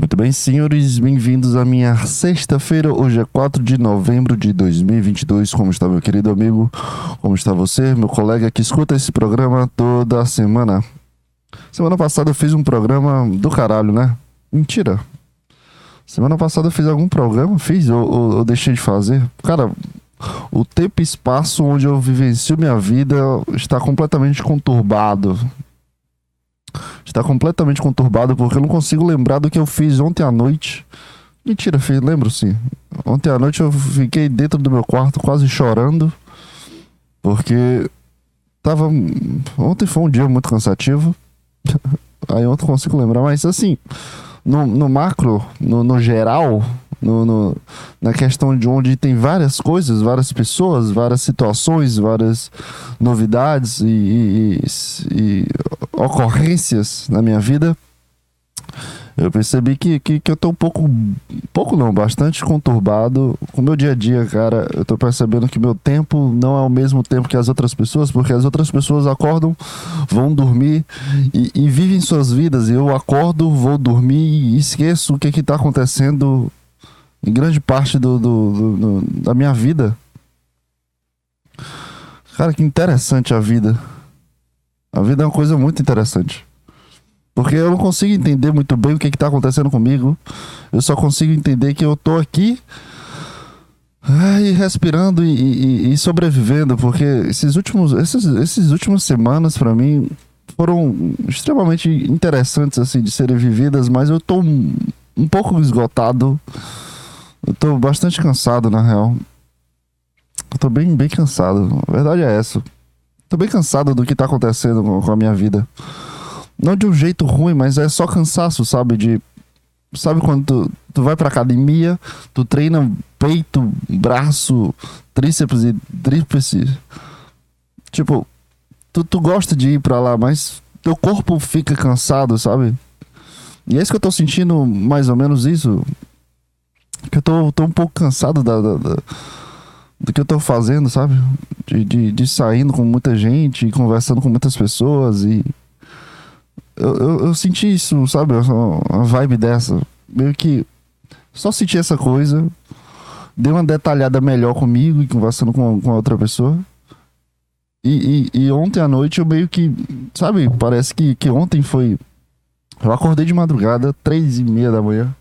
Muito bem, senhores, bem-vindos à minha sexta-feira. Hoje é 4 de novembro de 2022. Como está, meu querido amigo? Como está você, meu colega que escuta esse programa toda semana? Semana passada eu fiz um programa do caralho, né? Mentira. Semana passada eu fiz algum programa? Fiz ou, ou, ou deixei de fazer? Cara, o tempo e espaço onde eu vivencio minha vida está completamente conturbado está completamente conturbado porque eu não consigo lembrar do que eu fiz ontem à noite. Mentira, filho, lembro sim. Ontem à noite eu fiquei dentro do meu quarto quase chorando porque tava ontem foi um dia muito cansativo. Aí ontem eu consigo lembrar, mas assim, no, no macro, no, no geral, no, no, na questão de onde tem várias coisas, várias pessoas, várias situações, várias novidades e, e, e, ocorrências na minha vida, eu percebi que, que, que eu tô um pouco, pouco não, bastante conturbado com o meu dia a dia, cara. Eu tô percebendo que meu tempo não é o mesmo tempo que as outras pessoas, porque as outras pessoas acordam, vão dormir e, e vivem suas vidas. Eu acordo, vou dormir e esqueço o que que tá acontecendo em grande parte do, do, do, do da minha vida. Cara, que interessante a vida. A vida é uma coisa muito interessante. Porque eu não consigo entender muito bem o que está acontecendo comigo. Eu só consigo entender que eu tô aqui ai, respirando e, e, e, sobrevivendo. Porque esses últimos, esses, esses últimas semanas para mim foram extremamente interessantes assim de serem vividas, mas eu tô um, um pouco esgotado. Eu tô bastante cansado na real. Eu tô bem, bem cansado. A verdade é essa. Tô bem cansado do que tá acontecendo com a minha vida. Não de um jeito ruim, mas é só cansaço, sabe? De. Sabe quando tu, tu vai pra academia, tu treina peito, braço, tríceps e tríceps. Tipo, tu, tu gosta de ir pra lá, mas teu corpo fica cansado, sabe? E é isso que eu tô sentindo mais ou menos isso. Que eu tô, tô um pouco cansado da, da, da do que eu tô fazendo, sabe? De, de, de saindo com muita gente, conversando com muitas pessoas e. Eu, eu, eu senti isso, sabe? Uma vibe dessa. Meio que. Só senti essa coisa. Dei uma detalhada melhor comigo e conversando com, com outra pessoa. E, e, e, ontem à noite eu meio que. Sabe? Parece que, que ontem foi. Eu acordei de madrugada, três e meia da manhã.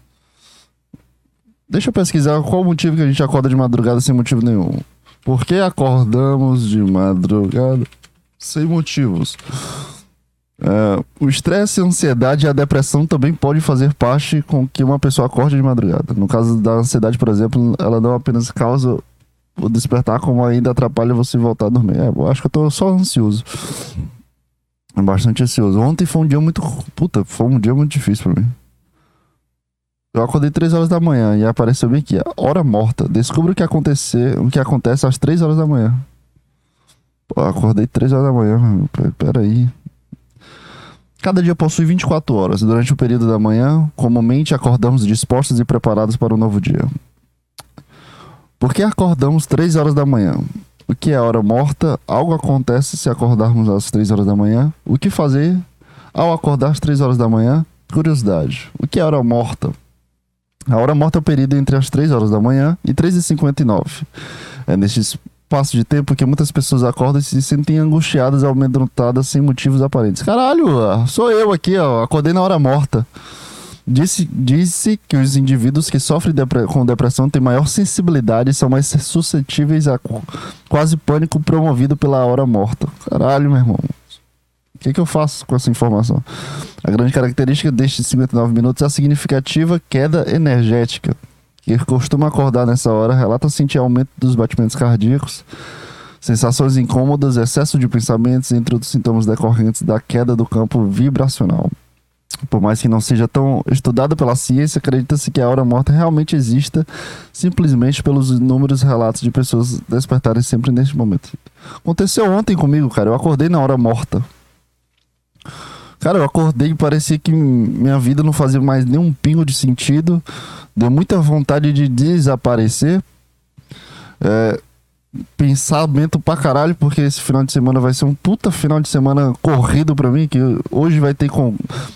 Deixa eu pesquisar qual o motivo que a gente acorda de madrugada sem motivo nenhum. Por que acordamos de madrugada sem motivos? É, o estresse, a ansiedade e a depressão também podem fazer parte com que uma pessoa acorde de madrugada. No caso da ansiedade, por exemplo, ela não apenas causa o despertar, como ainda atrapalha você voltar a dormir. É, eu acho que eu tô só ansioso. Bastante ansioso. Ontem foi um dia muito. Puta, foi um dia muito difícil pra mim. Eu acordei 3 horas da manhã e apareceu bem aqui, hora morta. Descubra o que acontecer, o que acontece às 3 horas da manhã. Pô, acordei 3 horas da manhã, peraí. Cada dia possui 24 horas. Durante o período da manhã, comumente acordamos dispostos e preparados para um novo dia. Por que acordamos 3 horas da manhã? O que é hora morta? Algo acontece se acordarmos às 3 horas da manhã? O que fazer ao acordar às 3 horas da manhã? Curiosidade. O que é hora morta? A hora morta é o período entre as 3 horas da manhã e 3h59. É neste espaço de tempo que muitas pessoas acordam e se sentem angustiadas, amedrontadas, sem motivos aparentes. Caralho, sou eu aqui, ó, acordei na hora morta. Disse, disse que os indivíduos que sofrem depre com depressão têm maior sensibilidade e são mais suscetíveis a quase pânico promovido pela hora morta. Caralho, meu irmão. O que, que eu faço com essa informação? A grande característica destes 59 minutos é a significativa queda energética. Que costuma acordar nessa hora relata sentir aumento dos batimentos cardíacos, sensações incômodas, excesso de pensamentos, entre outros sintomas decorrentes da queda do campo vibracional. Por mais que não seja tão estudada pela ciência, acredita-se que a hora morta realmente exista simplesmente pelos inúmeros relatos de pessoas despertarem sempre neste momento. Aconteceu ontem comigo, cara. Eu acordei na hora morta. Cara, eu acordei e parecia que minha vida não fazia mais nenhum pingo de sentido. Deu muita vontade de desaparecer. É, pensamento pra caralho, porque esse final de semana vai ser um puta final de semana corrido pra mim, que hoje vai ter com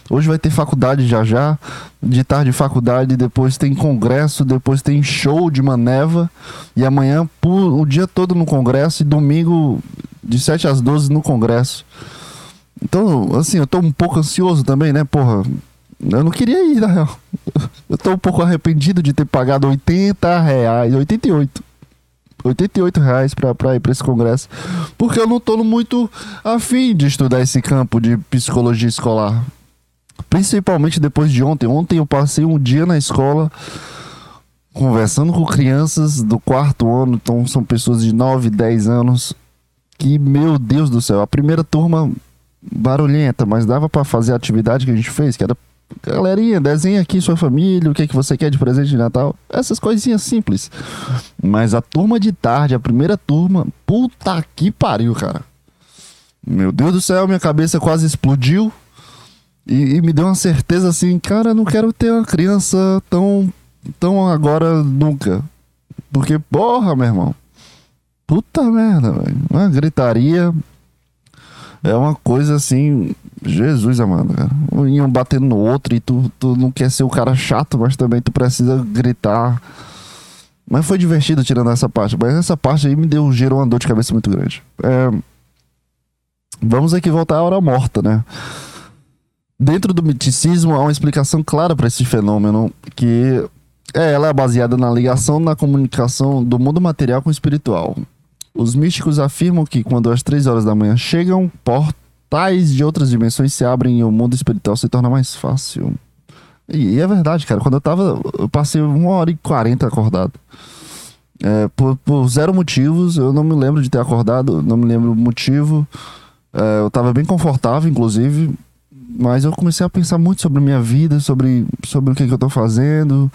hoje vai ter faculdade já já, de tarde faculdade, depois tem congresso, depois tem show de maneva e amanhã o dia todo no congresso e domingo de 7 às 12 no congresso. Então, assim, eu tô um pouco ansioso também, né, porra? Eu não queria ir, na real. Eu tô um pouco arrependido de ter pagado 80 reais, 88 88 reais pra, pra ir pra esse congresso. Porque eu não tô muito afim de estudar esse campo de psicologia escolar. Principalmente depois de ontem. Ontem eu passei um dia na escola conversando com crianças do quarto ano. Então são pessoas de 9, 10 anos. Que, meu Deus do céu, a primeira turma barulhenta, mas dava para fazer a atividade que a gente fez, que era Galerinha, desenha aqui sua família, o que, é que você quer de presente de Natal. Essas coisinhas simples. Mas a turma de tarde, a primeira turma, puta que pariu, cara. Meu Deus do céu, minha cabeça quase explodiu. E, e me deu uma certeza assim, cara, não quero ter uma criança tão, tão agora nunca. Porque, porra, meu irmão. Puta merda, velho. Uma gritaria. É uma coisa assim Jesus amado, cara. Um batendo no outro e tu, tu não quer ser o cara chato, mas também tu precisa gritar. Mas foi divertido tirando essa parte. Mas essa parte aí me deu, gerou uma dor de cabeça muito grande. É... Vamos aqui voltar à hora morta, né? Dentro do miticismo há uma explicação clara para esse fenômeno, que é, ela é baseada na ligação na comunicação do mundo material com o espiritual. Os místicos afirmam que quando as três horas da manhã chegam, porta portais de outras dimensões se abrem e o mundo espiritual se torna mais fácil. E, e é verdade, cara. Quando eu tava. Eu passei uma hora e quarenta acordado. É, por, por, zero motivos, eu não me lembro de ter acordado, não me lembro o motivo. É, eu tava bem confortável, inclusive. Mas eu comecei a pensar muito sobre minha vida, sobre, sobre o que, que eu tô fazendo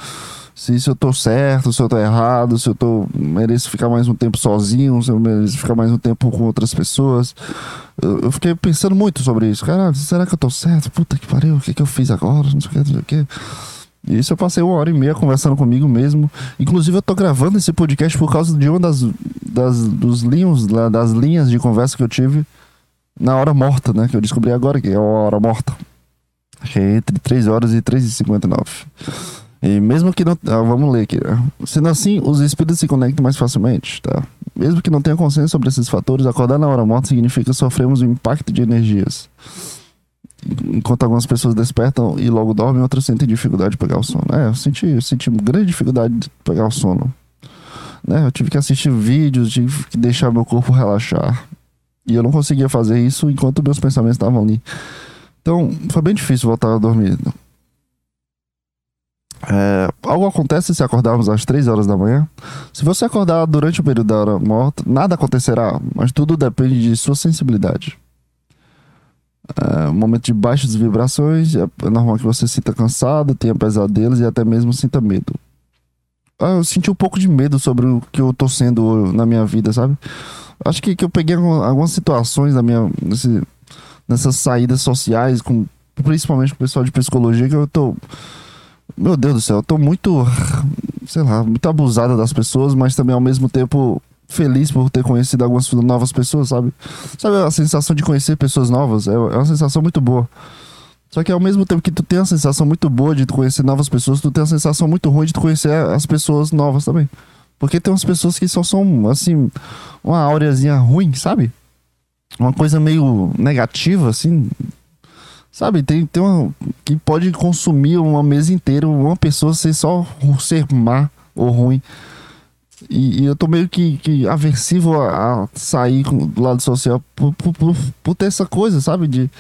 se, se eu tô certo, se eu tô errado, se eu tô mereço ficar mais um tempo sozinho, se eu mereço ficar mais um tempo com outras pessoas. Eu, eu fiquei pensando muito sobre isso. Cara, será que eu tô certo? Puta que pariu, o que, que eu fiz agora? Não sei o que, não sei o que. E isso eu passei uma hora e meia conversando comigo mesmo. Inclusive, eu tô gravando esse podcast por causa de uma das, das, dos linhos, das linhas de conversa que eu tive na hora morta, né? Que eu descobri agora que é a hora morta. Achei entre 3 horas e 3 e 59. E mesmo que não. Ah, vamos ler aqui. Né? Sendo assim, os espíritos se conectam mais facilmente, tá? Mesmo que não tenha consciência sobre esses fatores, acordar na hora morta significa sofremos um impacto de energias. Enquanto algumas pessoas despertam e logo dormem, outras sentem dificuldade de pegar o sono. É, eu senti, eu senti grande dificuldade de pegar o sono. Né? Eu tive que assistir vídeos, tive que deixar meu corpo relaxar. E eu não conseguia fazer isso enquanto meus pensamentos estavam ali. Então, foi bem difícil voltar a dormir. É, algo acontece se acordarmos às 3 horas da manhã? Se você acordar durante o período da hora morta, nada acontecerá, mas tudo depende de sua sensibilidade. É, momento de baixas vibrações, é normal que você sinta cansado, tenha pesadelos e até mesmo sinta medo. Ah, eu senti um pouco de medo sobre o que eu tô sendo na minha vida, sabe? Acho que, que eu peguei algumas situações na minha, nesse, nessas saídas sociais, com, principalmente com o pessoal de psicologia, que eu tô meu Deus do céu, eu tô muito, sei lá, muito abusada das pessoas, mas também ao mesmo tempo feliz por ter conhecido algumas novas pessoas, sabe? Sabe a sensação de conhecer pessoas novas? É, é uma sensação muito boa. Só que ao mesmo tempo que tu tem a sensação muito boa de conhecer novas pessoas, tu tem a sensação muito ruim de conhecer as pessoas novas também. Porque tem umas pessoas que só são, assim, uma aureazinha ruim, sabe? Uma coisa meio negativa, assim. Sabe, tem, tem uma. que pode consumir uma mesa inteira, uma pessoa ser só ser má ou ruim. E, e eu tô meio que, que aversivo a, a sair do lado social por, por, por, por, ter essa coisa, sabe? De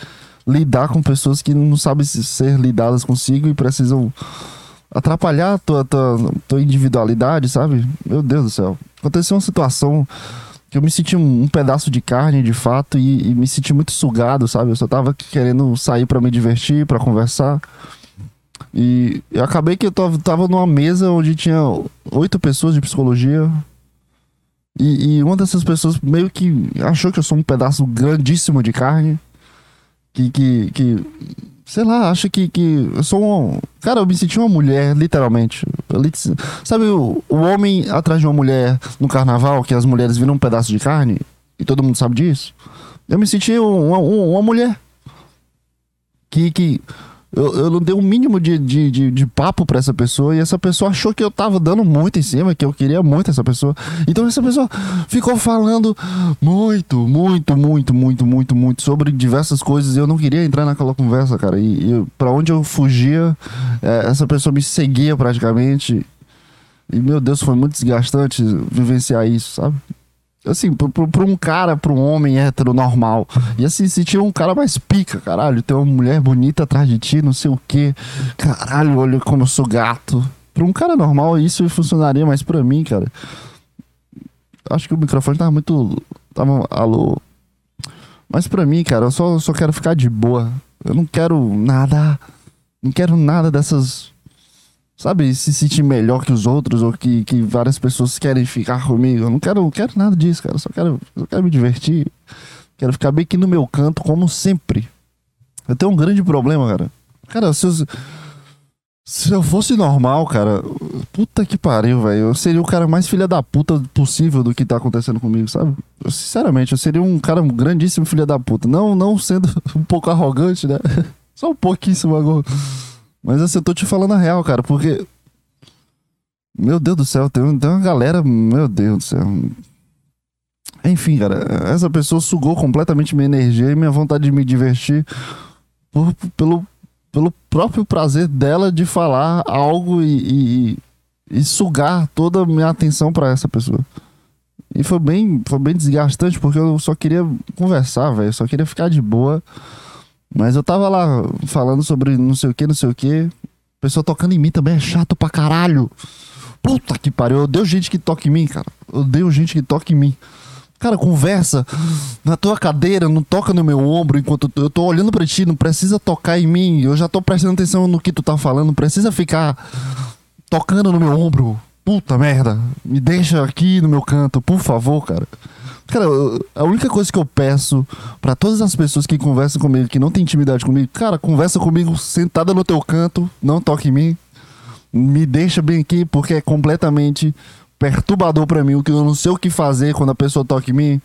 lidar com pessoas que não sabem ser lidadas consigo e precisam atrapalhar a tua, tua, tua individualidade, sabe? Meu Deus do céu. Aconteceu uma situação eu me senti um, um, pedaço de carne de fato e, e, me senti muito sugado, sabe? Eu só tava querendo sair para me divertir, para conversar. E eu acabei que eu tava, numa mesa onde tinha oito pessoas de psicologia. E, e, uma dessas pessoas meio que achou que eu sou um pedaço grandíssimo de carne. Que, que, que sei lá, acha que, que eu sou um. Cara, eu me senti uma mulher, literalmente. Sabe o, o homem atrás de uma mulher no carnaval, que as mulheres viram um pedaço de carne, e todo mundo sabe disso? Eu me senti uma, uma mulher. Que, que eu, eu não dei um mínimo de, de, de, de papo para essa pessoa e essa pessoa achou que eu tava dando muito em cima, que eu queria muito essa pessoa. Então essa pessoa ficou falando muito, muito, muito, muito, muito, muito sobre diversas coisas eu não queria entrar naquela conversa, cara. E, e para onde eu fugia, é, essa pessoa me seguia praticamente. E meu Deus, foi muito desgastante vivenciar isso, sabe? Assim, pra, um cara, pra um homem hétero normal. E assim, se tinha um cara mais pica, caralho, tem uma mulher bonita atrás de ti, não sei o que. Caralho, olha como eu sou gato. Pra um cara normal, isso funcionaria, mas pra mim, cara. Acho que o microfone tava muito. Tava. Alô. Mas pra mim, cara, eu só, só quero ficar de boa. Eu não quero nada. Não quero nada dessas sabe, se sentir melhor que os outros ou que, que várias pessoas querem ficar comigo. Eu não quero, não quero nada disso, cara. Eu só quero, só quero me divertir. Quero ficar bem aqui no meu canto, como sempre. Eu tenho um grande problema, cara. Cara, se eu, se eu fosse normal, cara, puta que pariu, velho. Eu seria o cara mais filha da puta possível do que tá acontecendo comigo, sabe? Eu, sinceramente, eu seria um cara grandíssimo filha da puta. Não, não sendo um pouco arrogante, né? Só um pouquíssimo agora. Mas assim, eu tô te falando a real, cara, porque. Meu Deus do céu, tem, uma galera. Meu Deus do céu. Enfim, cara, essa pessoa sugou completamente minha energia e minha vontade de me divertir por, pelo, pelo próprio prazer dela de falar algo e, e, e sugar toda a minha atenção para essa pessoa. E foi bem, foi bem desgastante porque eu só queria conversar, velho. Só queria ficar de boa. Mas eu tava lá falando sobre não sei o que, não sei o que. Pessoa tocando em mim também é chato pra caralho. Puta que pariu. Eu odeio gente que toca em mim, cara. Eu odeio gente que toca em mim. Cara, conversa na tua cadeira, não toca no meu ombro enquanto eu tô olhando pra ti, não precisa tocar em mim. Eu já tô prestando atenção no que tu tá falando, não precisa ficar tocando no meu ombro. Puta merda. Me deixa aqui no meu canto, por favor, cara. Cara, a única coisa que eu peço para todas as pessoas que conversam comigo, que não tem intimidade comigo, cara, conversa comigo sentada no teu canto, não toque em mim. Me deixa bem aqui, porque é completamente perturbador para mim, o que eu não sei o que fazer quando a pessoa toca em mim,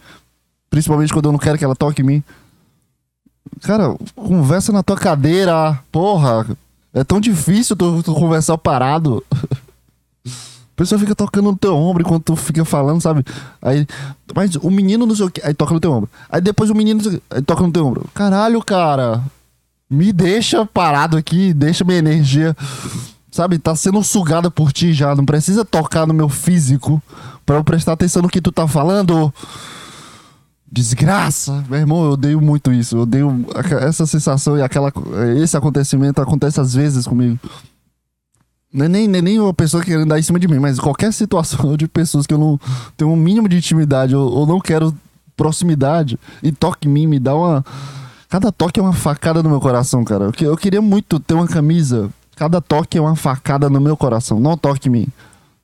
principalmente quando eu não quero que ela toque em mim. Cara, conversa na tua cadeira, porra. É tão difícil tu, tu conversar parado. pessoa fica tocando no teu ombro enquanto tu fica falando, sabe? Aí, mas o menino não sei o que, aí toca no teu ombro. Aí depois o menino aí toca no teu ombro. Caralho, cara. Me deixa parado aqui, deixa minha energia, sabe? Tá sendo sugada por ti já. Não precisa tocar no meu físico para eu prestar atenção no que tu tá falando. Desgraça! Meu irmão, eu odeio muito isso. Eu odeio essa sensação e aquela. Esse acontecimento acontece às vezes comigo. Não é nem, nem, nem uma pessoa querendo dar em cima de mim, mas qualquer situação de pessoas que eu não tenho um mínimo de intimidade ou, ou não quero proximidade e toque em mim, me dá uma. Cada toque é uma facada no meu coração, cara. Eu, eu queria muito ter uma camisa. Cada toque é uma facada no meu coração. Não toque em mim.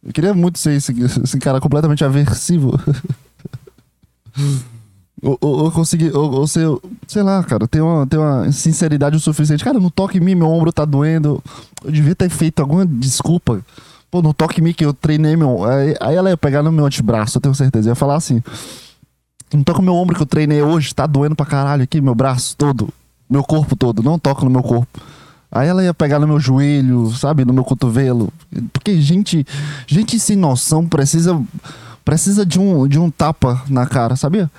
Eu queria muito ser esse, esse cara completamente aversivo. Ou, ou, ou conseguir, ou, sei lá, cara, ter uma, ter uma sinceridade o suficiente. Cara, não toque em mim, meu ombro tá doendo. Eu devia ter feito alguma desculpa. Pô, não toque em mim que eu treinei meu. Aí, aí ela ia pegar no meu antebraço, eu tenho certeza. Eu ia falar assim: Não toca no meu ombro que eu treinei hoje, tá doendo pra caralho aqui, meu braço todo, meu corpo todo, não toca no meu corpo. Aí ela ia pegar no meu joelho, sabe, no meu cotovelo. Porque gente, gente sem noção precisa precisa de um, de um tapa na cara, sabia?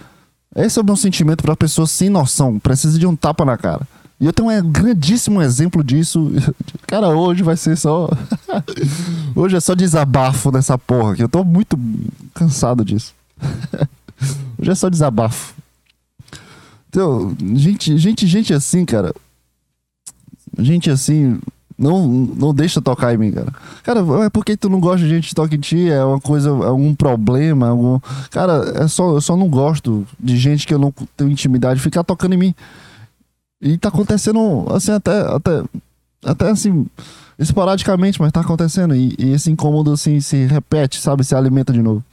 Esse é o meu sentimento para pessoas sem noção. Precisa de um tapa na cara. E eu tenho um grandíssimo exemplo disso. Cara, hoje vai ser só. hoje é só desabafo nessa porra, eu tô muito cansado disso. hoje é só desabafo. Então, gente, gente, gente assim, cara. Gente assim, não, não deixa tocar em mim, cara. Cara, é porque tu não gosta de gente que toca em ti? É uma coisa, é algum problema? Algum... Cara, é só, eu só não gosto de gente que eu não tenho intimidade ficar tocando em mim. E tá acontecendo, assim, até, até, até assim, esporadicamente, mas tá acontecendo. E, e esse incômodo, assim, se repete, sabe? Se alimenta de novo.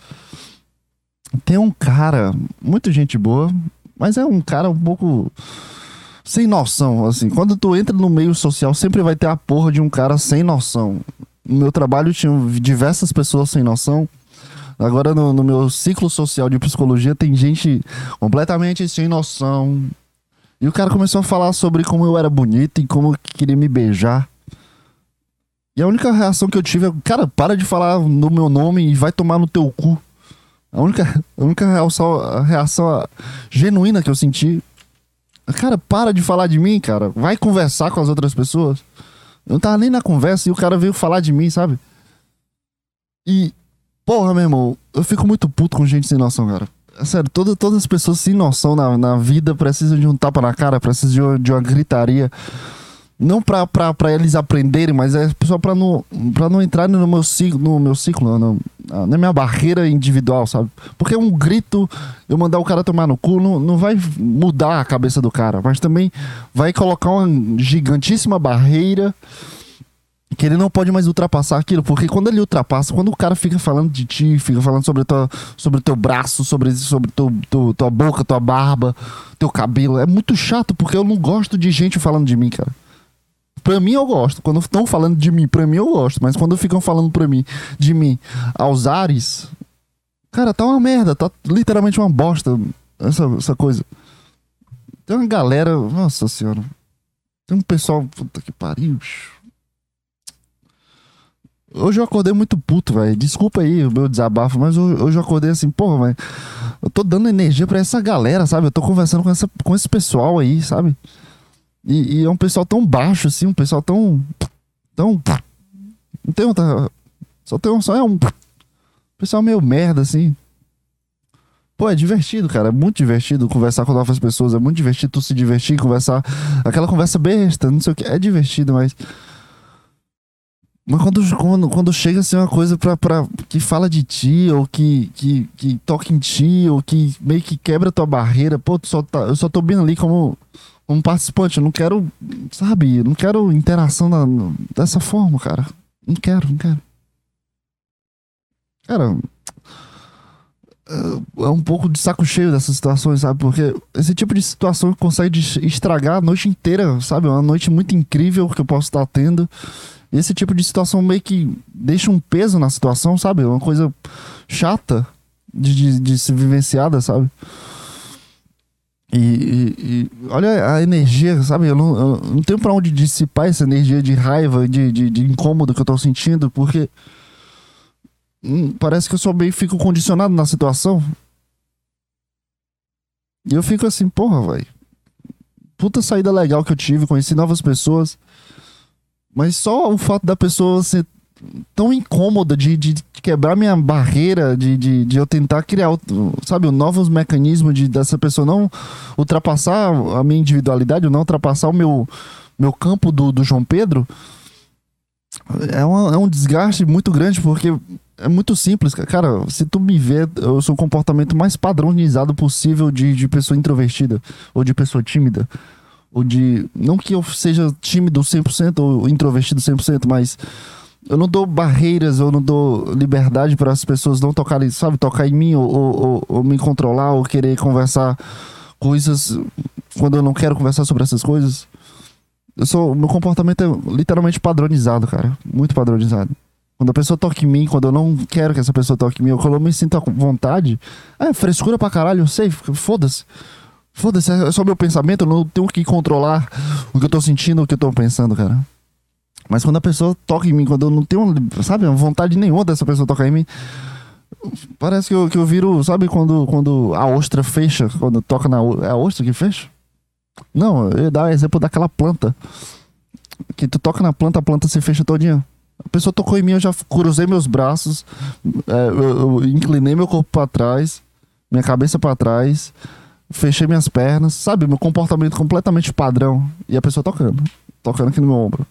Tem um cara, muito gente boa, mas é um cara um pouco sem noção, assim. Quando tu entra no meio social, sempre vai ter a porra de um cara sem noção. no meu trabalho tinha diversas pessoas sem noção. Agora no, no meu ciclo social de psicologia tem gente completamente sem noção. E o cara começou a falar sobre como eu era bonito e como queria me beijar. E a única reação que eu tive é, cara, para de falar no meu nome e vai tomar no teu cu. A única, a única reação, a reação genuína que eu senti. Cara, para de falar de mim, cara. Vai conversar com as outras pessoas. Eu não tava nem na conversa e o cara veio falar de mim, sabe? E, porra, meu irmão, eu fico muito puto com gente sem noção, cara. É sério, toda, todas as pessoas sem noção na, na vida precisam de um tapa na cara, precisam de de uma gritaria. Não pra eles aprenderem, mas é só pra não, pra não entrar no meu ciclo, no meu ciclo, no, na minha barreira individual, sabe? Porque um grito, eu mandar o cara tomar no cu, não, não vai mudar a cabeça do cara, mas também vai colocar uma gigantíssima barreira que ele não pode mais ultrapassar aquilo, porque quando ele ultrapassa, quando o cara fica falando de ti, fica falando sobre tua, sobre teu braço, sobre sobre teu, tua boca, tua barba, teu cabelo, é muito chato porque eu não gosto de gente falando de mim, cara. Pra mim eu gosto. Quando estão falando de mim, pra mim eu gosto. Mas quando ficam falando pra mim, de mim, aos ares, cara, tá uma merda. Tá literalmente uma bosta essa, essa coisa. Tem uma galera. Nossa senhora. Tem um pessoal. Puta que pariu. Hoje eu acordei muito puto, velho. Desculpa aí o meu desabafo, mas hoje eu acordei assim, porra, velho. Eu tô dando energia pra essa galera, sabe? Eu tô conversando com, essa, com esse pessoal aí, sabe? E, e, é um pessoal tão baixo, assim, um pessoal tão. tão. Não tem outra. Só tem um. Só é um. Pessoal meio merda, assim. Pô, é divertido, cara. É muito divertido conversar com novas pessoas. É muito divertido tu se divertir, conversar. Aquela conversa besta, não sei o que. É divertido, mas. Mas quando, quando, quando chega assim uma coisa pra, pra, que fala de ti, ou que, que, que toca em ti, ou que meio que quebra tua barreira, pô, só tá, eu só tô bem ali como como participante. Eu não quero, sabe, não quero interação na, dessa forma, cara. Não quero, não quero. Cara, é, é um pouco de saco cheio dessas situações, sabe? Porque esse tipo de situação consegue estragar a noite inteira, sabe? Uma noite muito incrível que eu posso estar tendo. Esse tipo de situação meio que deixa um peso na situação, sabe? Uma coisa chata de, de, de se vivenciada, sabe? E, e, e, olha a energia, sabe? Eu não, eu não tenho pra onde dissipar essa energia de raiva, de, de, de incômodo que eu tô sentindo, porque hum, parece que eu só bem fico condicionado na situação. E eu fico assim, porra, velho. Puta saída legal que eu tive, conheci novas pessoas. Mas só o fato da pessoa ser tão incômoda de, de quebrar minha barreira, de, de, de eu tentar criar, sabe, novos mecanismos de dessa pessoa não ultrapassar a minha individualidade, não ultrapassar o meu, meu campo do, do João Pedro, é, uma, é um desgaste muito grande, porque é muito simples, cara. Se tu me vê, eu sou o comportamento mais padronizado possível de, de pessoa introvertida ou de pessoa tímida. Ou de. Não que eu seja tímido 100% ou introvertido 100%, mas eu não dou barreiras, eu não dou liberdade para as pessoas não tocarem, sabe, tocar em mim ou, ou, ou, me controlar ou querer conversar coisas quando eu não quero conversar sobre essas coisas. Eu sou, meu comportamento é literalmente padronizado, cara, muito padronizado. Quando a pessoa toca em mim, quando eu não quero que essa pessoa toque em mim, ou quando eu me sinto à vontade, é frescura pra caralho, eu sei, foda-se. Foda-se, é só meu pensamento, eu não tenho que controlar o que eu tô sentindo, o que eu tô pensando, cara. Mas quando a pessoa toca em mim, quando eu não tenho, sabe, vontade nenhuma dessa pessoa tocar em mim, parece que eu, que eu viro, sabe, quando, quando a ostra fecha, quando toca na. É a ostra que fecha? Não, eu ia dar o exemplo daquela planta. Que tu toca na planta, a planta se fecha todinha. A pessoa tocou em mim, eu já cruzei meus braços, é, eu, eu, inclinei meu corpo para trás, minha cabeça para trás, fechei minhas pernas, sabe? Meu comportamento completamente padrão. E a pessoa tocando, tocando aqui no meu ombro.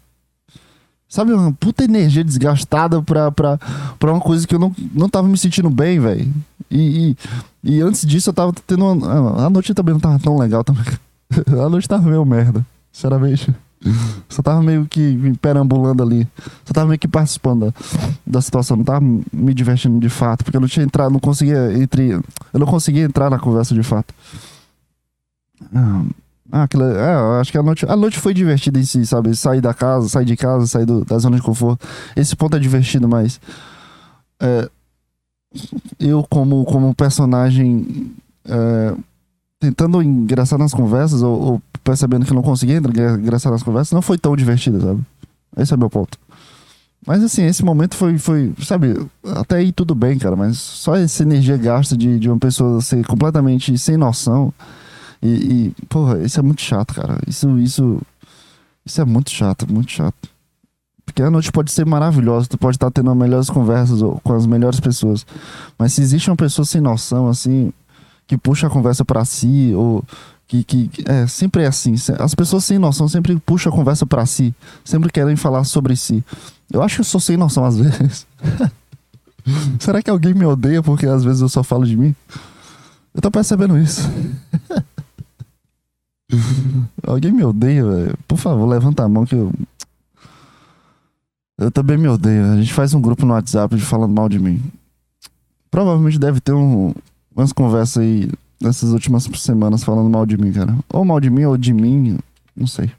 Sabe, uma puta energia desgastada pra, pra, pra uma coisa que eu não, não tava me sentindo bem, velho. E, e, e, antes disso eu tava tendo uma. A noite também não tava tão legal também. A noite tava meio merda, sinceramente. Só tava meio que perambulando ali. Só tava meio que participando da, da situação. Não tava me divertindo de fato. Porque eu não tinha entrado, não conseguia entre. Eu não conseguia entrar na conversa de fato. Ah, Ah, aquilo, é, eu acho que a noite, a noite foi divertida em si, sabe? Sair da casa, sair de casa, sair do- da zona de conforto. Esse ponto é divertido, mas. é, eu, como, como personagem, é, tentando engraçar nas conversas, ou, ou percebendo que não conseguia engra- engraçar nas conversas, não foi tão divertido, sabe? Esse é meu ponto. Mas assim, esse momento foi, foi, sabe, até aí tudo bem, cara, mas só essa energia gasta de, de uma pessoa ser completamente sem noção. E, e, porra, isso é muito chato, cara. Isso, isso, isso é muito chato, muito chato. Porque a noite pode ser maravilhosa, tu pode estar tendo as melhores conversas com as melhores pessoas. Mas se existe uma pessoa sem noção, assim, que puxa a conversa pra si, ou que, que é, sempre é assim. As pessoas sem noção sempre puxam a conversa pra si, sempre querem falar sobre si. Eu acho que eu sou sem noção às vezes. Será que alguém me odeia porque às vezes eu só falo de mim? Eu tô percebendo isso. Alguém me odeia, velho? Por favor, levanta a mão que eu. Eu também me odeio. A gente faz um grupo no WhatsApp de falando mal de mim. Provavelmente deve ter um, umas conversas aí nessas últimas semanas falando mal de mim, cara. Ou mal de mim ou de mim, não sei.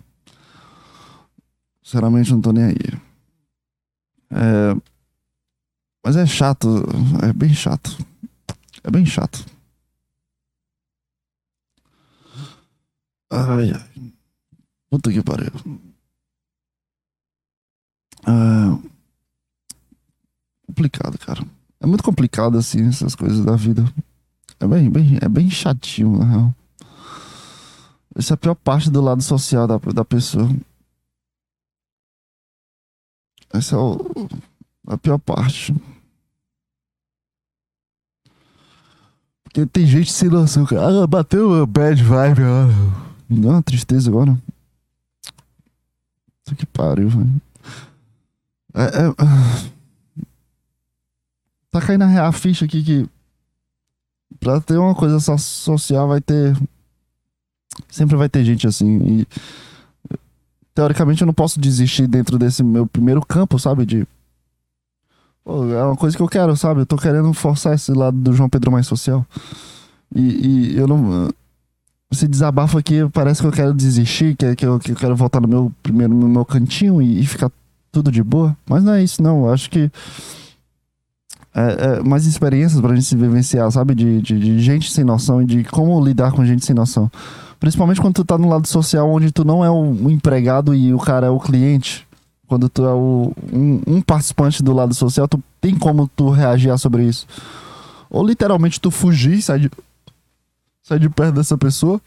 Sinceramente, não tô nem aí. É... Mas é chato, é bem chato. É bem chato. Ai, ai. Puta que pariu. Ah, complicado, cara. É muito complicado, assim, essas coisas da vida. É bem, bem, é bem chatinho, na real. Essa é a pior parte do lado social da, da pessoa. Essa é o, a pior parte. Porque tem gente sem noção, cara. Ah, bateu bad vibe agora. Me deu uma tristeza agora. Isso que pariu, velho. É, é, ah. Tá caindo a ficha aqui que pra ter uma coisa so- social vai ter. Sempre vai ter gente assim. E teoricamente eu não posso desistir dentro desse meu primeiro campo, sabe? De. Pô, é uma coisa que eu quero, sabe? Eu tô querendo forçar esse lado do João Pedro mais social. E, e eu não. Esse desabafo aqui parece que eu quero desistir, que, que, eu, que eu quero voltar no meu primeiro no meu cantinho e, e ficar tudo de boa. Mas não é isso, não. Eu acho que. É, é mais experiências pra gente se vivenciar, sabe? De, de, de gente sem noção e de como lidar com gente sem noção. Principalmente quando tu tá no lado social onde tu não é o, empregado e o cara é o cliente. Quando tu é o, um, um participante do lado social, tu tem como tu reagir sobre isso. Ou literalmente tu fugir, sai de, sai de perto dessa pessoa.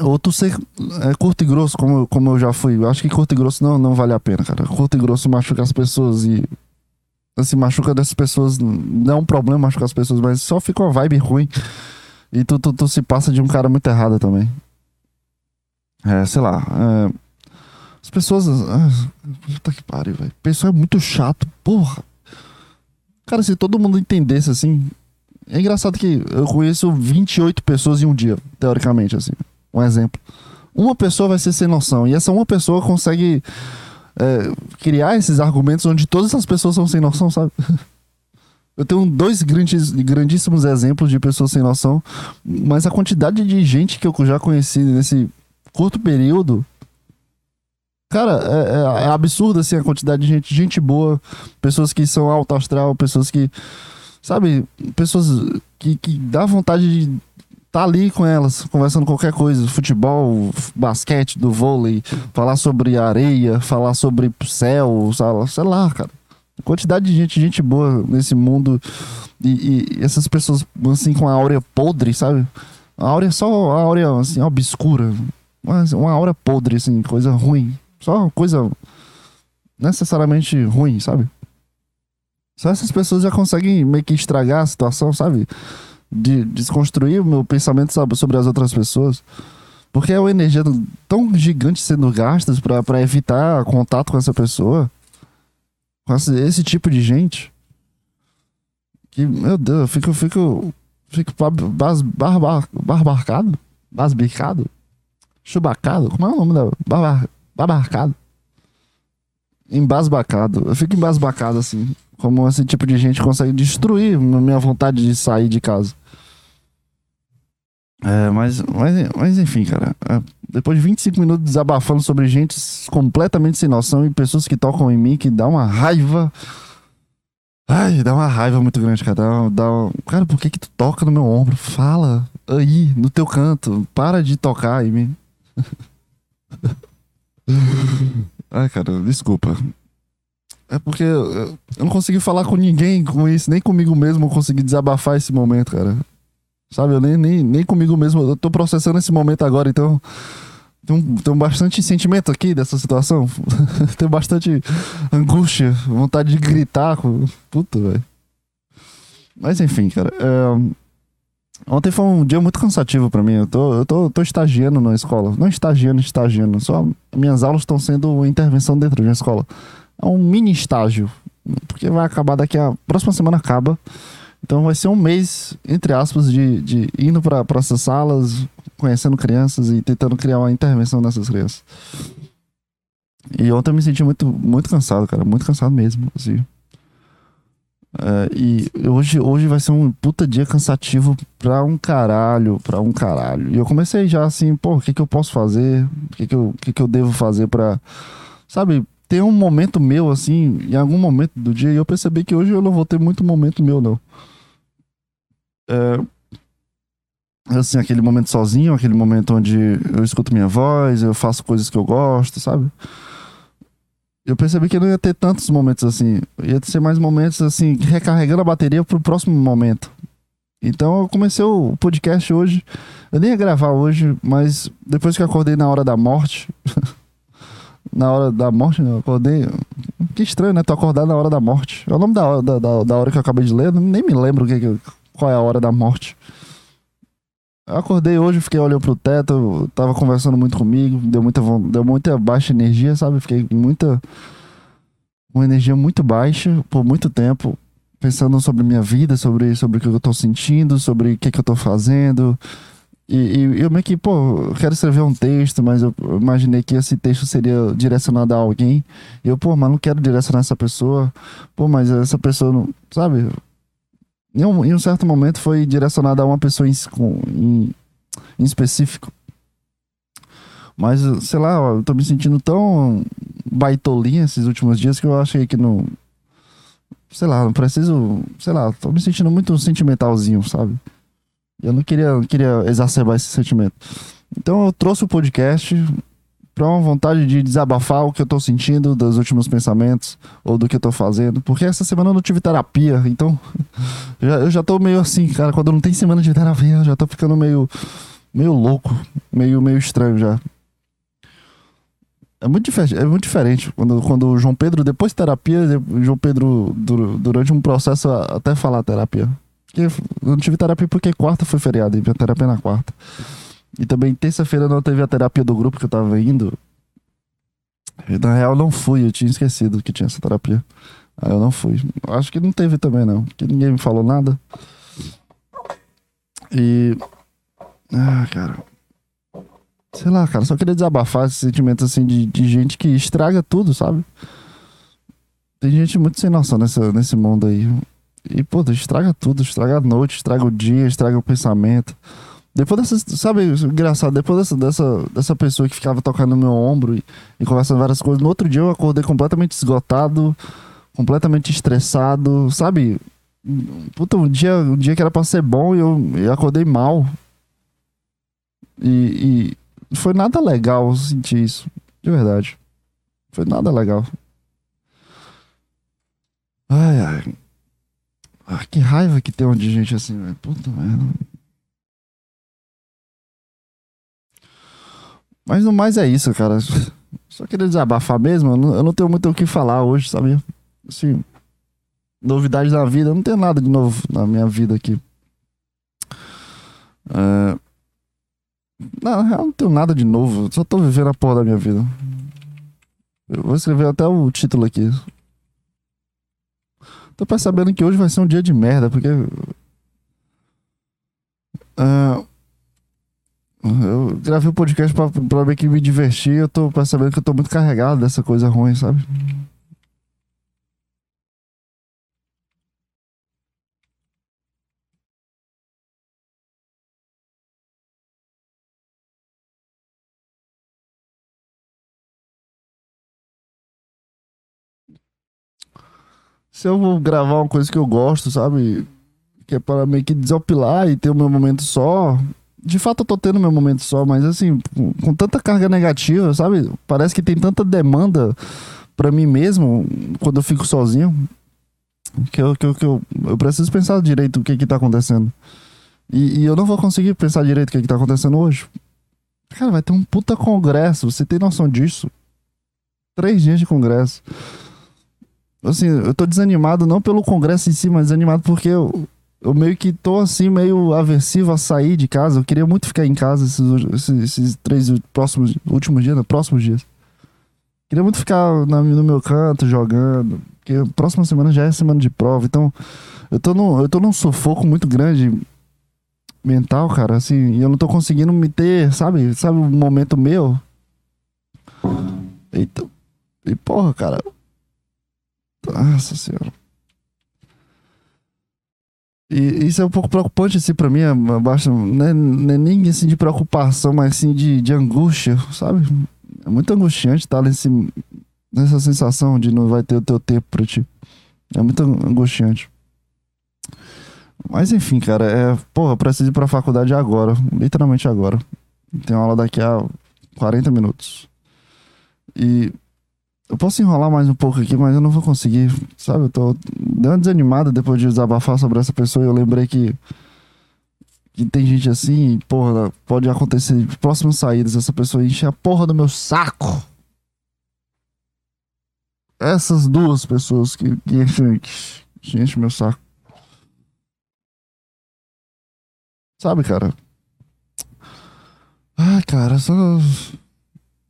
Ou tu ser é, curto e grosso, como, como eu já fui. Eu acho que curto e grosso não, não vale a pena, cara. Curto e grosso machuca as pessoas e. Assim, machuca dessas pessoas. Não é um problema machucar as pessoas, mas só fica uma vibe ruim. E tu, tu, tu se passa de um cara muito errado também. É, sei lá. é, as pessoas. Ah, puta que pariu, velho. Pessoa é muito chato, porra. Cara, se todo mundo entendesse assim. É engraçado que eu conheço 28 pessoas em um dia, teoricamente, assim. Um exemplo. Uma pessoa vai ser sem noção. E essa uma pessoa consegue é, criar esses argumentos onde todas as pessoas são sem noção, sabe? Eu tenho dois grandes, grandíssimos exemplos de pessoas sem noção, mas a quantidade de gente que eu já conheci nesse curto período. Cara, é, é, é absurdo assim a quantidade de gente, gente boa, pessoas que são alto astral, pessoas que. Sabe, pessoas que, que dá vontade de estar ali com elas, conversando qualquer coisa, futebol, basquete, do vôlei, falar sobre areia, falar sobre céu, sei lá, cara. Quantidade de gente, gente boa nesse mundo e, e essas pessoas assim com a áurea podre, sabe? A áurea só a áurea assim obscura, mas uma aura podre assim, coisa ruim, só coisa necessariamente ruim, sabe? Só essas pessoas já conseguem meio que estragar a situação, sabe? De desconstruir o meu pensamento sobre as outras pessoas. Porque é uma energia tão gigante sendo gastas pra pra evitar contato com essa pessoa. Com esse, tipo de gente. Que, meu Deus, eu fico, fico, fico ba- bas- barba- barbarcado, basbicado, chubacado, como é o nome da, barbar, babarcado, embasbacado, eu fico embasbacado assim, como esse tipo de gente consegue destruir minha vontade de sair de casa. É, mas, mas, mas enfim, cara. é, depois de 25 minutos desabafando sobre gente completamente sem noção e pessoas que tocam em mim, que dá uma raiva. Ai, dá uma raiva muito grande, cara. Dá, dá, cara, por que que tu toca no meu ombro? Fala aí, no teu canto. Para de tocar em mim. Ai, cara, desculpa. É porque eu, não consegui falar com ninguém com isso, nem comigo mesmo eu consegui desabafar esse momento, cara. Sabe, eu nem, nem, nem comigo mesmo, eu tô processando esse momento agora, então. Tem, tem bastante sentimento aqui dessa situação. tem bastante angústia, vontade de gritar. Puta, velho. Mas enfim, cara. é, Ontem foi um dia muito cansativo pra mim. Eu tô, eu tô, tô estagiando na escola. Não estagiando, estagiando. Só minhas aulas estão sendo intervenção dentro de uma escola. É um mini estágio. Porque vai acabar daqui a. Próxima semana acaba. Então vai ser um mês, entre aspas, de, de indo para essas salas, conhecendo crianças e tentando criar uma intervenção nessas crianças. E ontem eu me senti muito, muito cansado, cara. Muito cansado mesmo, assim. É, e hoje, hoje vai ser um puta dia cansativo pra um caralho, pra um caralho. E eu comecei já assim, pô, o que que eu posso fazer? O que que eu, que que eu devo fazer pra, sabe, ter um momento meu assim, em algum momento do dia. E eu percebi que hoje eu não vou ter muito momento meu, não. É, assim, aquele momento sozinho, aquele momento onde eu escuto minha voz, eu faço coisas que eu gosto, sabe? Eu percebi que eu não ia ter tantos momentos assim. Ia ser mais momentos assim, recarregando a bateria pro próximo momento. Então eu comecei o podcast hoje. Eu nem ia gravar hoje, mas depois que eu acordei na hora da morte. na hora da morte, né? eu acordei. Que estranho, né? Tu acordar na hora da morte. É o nome da, hora- da, da, da hora que eu acabei de ler, nem me lembro que, que- qual é a hora da morte. Eu acordei hoje, fiquei olhando pro teto, tava conversando muito comigo, deu muita, deu muita baixa energia, sabe? Fiquei muita. Uma energia muito baixa por muito tempo, pensando sobre minha vida, sobre, sobre o que eu tô sentindo, sobre o que, que eu tô fazendo. E, e eu meio que, pô, quero escrever um texto, mas eu imaginei que esse texto seria direcionado a alguém. E eu, pô, mas não quero direcionar essa pessoa. Pô, mas essa pessoa não. Sabe? Em um, em um certo momento foi direcionado a uma pessoa em, em, em específico. Mas, sei lá, eu tô me sentindo tão baitolinha esses últimos dias que eu achei que não. Sei lá, não preciso. Sei lá, tô me sentindo muito sentimentalzinho, sabe? Eu não queria, queria exacerbar esse sentimento. Então eu trouxe o podcast pra uma vontade de desabafar o que eu tô sentindo dos últimos pensamentos ou do que eu tô fazendo. Porque essa semana eu não tive terapia, então já- eu já tô meio assim, cara. Quando não tem semana de terapia, eu já tô ficando meio, meio louco, meio, meio estranho já. É muito diferente, é muito diferente quando, quando o João Pedro, depois de terapia, João Pedro, dur- durante um processo, até falar terapia. Porque eu não tive terapia porque quarta foi feriado, e minha terapia na quarta. E também terça-feira não teve a terapia do grupo que eu tava indo. E, na real, não fui, eu tinha esquecido que tinha essa terapia. Aí eu não fui. Acho que não teve também, não. Porque ninguém me falou nada. E. Ah, cara. Sei lá, cara, só queria desabafar esse sentimento assim de, de gente que estraga tudo, sabe? Tem gente muito sem noção nessa, nesse mundo aí. E, pô, estraga tudo, estraga a noite, estraga o dia, estraga o pensamento. Depois dessa, sabe, engraçado, depois dessa, dessa, dessa pessoa que ficava tocando no meu ombro e, e conversando várias coisas, no outro dia eu acordei completamente esgotado, completamente estressado, sabe? Puta, um dia, um dia que era pra ser bom e eu, eu acordei mal. E, e foi nada legal sentir isso, de verdade. Foi nada legal. Ai, ai. Ah, que raiva que tem um de gente assim, velho. Puta merda. Mas no mais é isso, cara. Só queria desabafar mesmo. Eu não, tenho muito o que falar hoje, sabe? Assim, novidades na vida. Eu não tenho nada de novo na minha vida aqui. É... Não, na real, não tenho nada de novo. Só tô vivendo a porra da minha vida. Eu vou escrever até o título aqui. Tô percebendo que hoje vai ser um dia de merda, porque. Ah, eu gravei o podcast pra, pra meio que me divertir. Eu tô percebendo que eu tô muito carregado dessa coisa ruim, sabe? Se eu vou gravar uma coisa que eu gosto, sabe? Que é para meio que desopilar e ter o meu momento só. De fato, eu tô tendo meu momento só, mas assim, com, tanta carga negativa, sabe? Parece que tem tanta demanda para mim mesmo quando eu fico sozinho que eu, que eu, que eu, eu preciso pensar direito o que que tá acontecendo. E, e eu não vou conseguir pensar direito o que que tá acontecendo hoje. Cara, vai ter um puta congresso, você tem noção disso? Três dias de congresso. Assim, eu tô desanimado não pelo congresso em si, mas desanimado porque eu, eu meio que tô assim, meio aversivo a sair de casa. Eu queria muito ficar em casa esses, esses, esses três próximos, últimos dias, né? Próximos dias. Queria muito ficar na, no meu canto jogando. Porque próxima semana já é semana de prova. Então, eu tô, no, eu tô num sufoco muito grande mental, cara. Assim, e eu não tô conseguindo me ter, sabe? Sabe, um momento meu. Eita. E porra, cara. Nossa senhora. E isso é um pouco preocupante, assim, pra mim, não é, não é nem assim de preocupação, mas assim de, de angústia, sabe? É muito angustiante estar nesse, nessa sensação de não vai ter o teu tempo pra ti. É muito angustiante. Mas enfim, cara, é. Porra, eu preciso ir pra faculdade agora. Literalmente agora. Tem aula daqui a 40 minutos. E eu posso enrolar mais um pouco aqui, mas eu não vou conseguir. Sabe, eu tô. Deu uma desanimada depois de desabafar sobre essa pessoa e eu lembrei que. Que tem gente assim, porra, pode acontecer próximas saídas, essa pessoa enche a porra do meu saco. Essas duas pessoas que, que enchem, que meu saco. Sabe, cara? Ai, cara, só.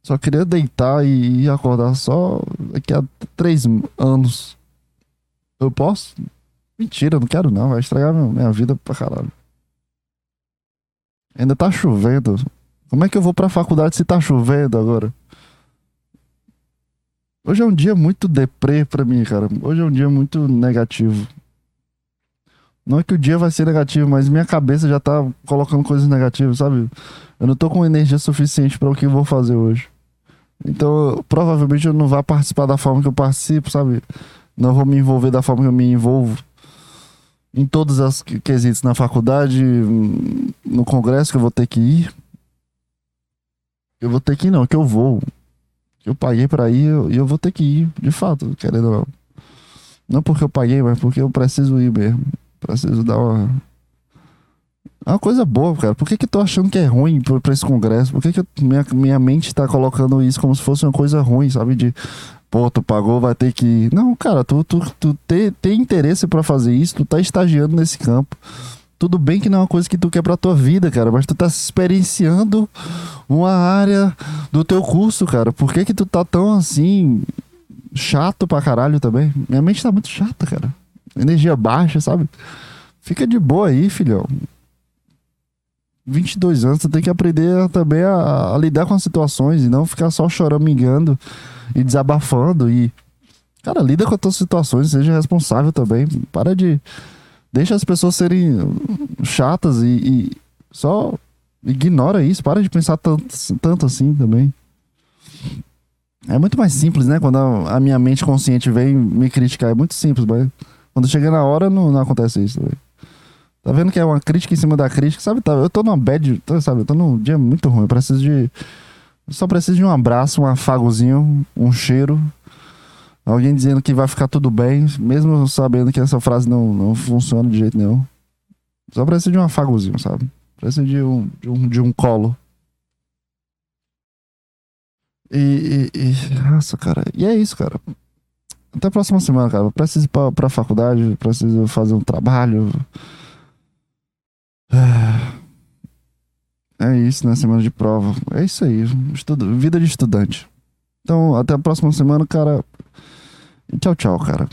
Só queria deitar e, acordar só daqui a três anos. Eu posso? Mentira, não quero não. Vai estragar minha vida pra caralho. Ainda tá chovendo. Como é que eu vou pra faculdade se tá chovendo agora? Hoje é um dia muito deprê pra mim, cara. Hoje é um dia muito negativo. Não é que o dia vai ser negativo, mas minha cabeça já tá colocando coisas negativas, sabe? Eu não tô com energia suficiente para o que eu vou fazer hoje. Então, provavelmente eu não vou participar da forma que eu participo, sabe? Não vou me envolver da forma que eu me envolvo. Em todas as quesitos, na faculdade, no congresso que eu vou ter que ir. Eu vou ter que ir, não, que eu vou. Eu paguei para ir e eu, eu, vou ter que ir, de fato, querendo ou não. Não porque eu paguei, mas porque eu preciso ir mesmo. Preciso dar uma. É uma coisa boa, cara. Por que que tô achando que é ruim pra, esse congresso? Por que que minha, minha mente tá colocando isso como se fosse uma coisa ruim, sabe? De, pô, tu pagou, vai ter que. Não, cara, tu, tu, tu tem, tem interesse para fazer isso, tu tá estagiando nesse campo. Tudo bem que não é uma coisa que tu quer pra tua vida, cara, mas tu tá experienciando uma área do teu curso, cara. Por que que tu tá tão assim chato pra caralho também? Minha mente tá muito chata, cara energia baixa, sabe? Fica de boa aí, filhão. 22 anos, você tem que aprender também a, a lidar com as situações e não ficar só choramingando e desabafando e cara, lida com as tuas situações, seja responsável também. Para de deixa as pessoas serem chatas e, e só ignora isso, para de pensar tanto, tanto assim também. É muito mais simples, né? Quando a, a minha mente consciente vem me criticar, é muito simples, mas quando chega na hora, não, não acontece isso, véio. Tá vendo que é uma crítica em cima da crítica, sabe? Tá, eu tô numa bad, sabe? Eu tô num dia muito ruim. Eu preciso de. Eu só preciso de um abraço, um afagozinho, um cheiro. Alguém dizendo que vai ficar tudo bem, mesmo sabendo que essa frase não, não funciona de jeito nenhum. Só preciso de um afagozinho, sabe? Preciso de um, de um, de um colo. E, e, e. Nossa, cara. E é isso, cara. Até a próxima semana, cara. Eu preciso ir pra, pra faculdade, preciso fazer um trabalho. É isso, né? Semana de prova. É isso aí. Estudo, vida de estudante. Então, até a próxima semana, cara. Tchau, tchau, cara.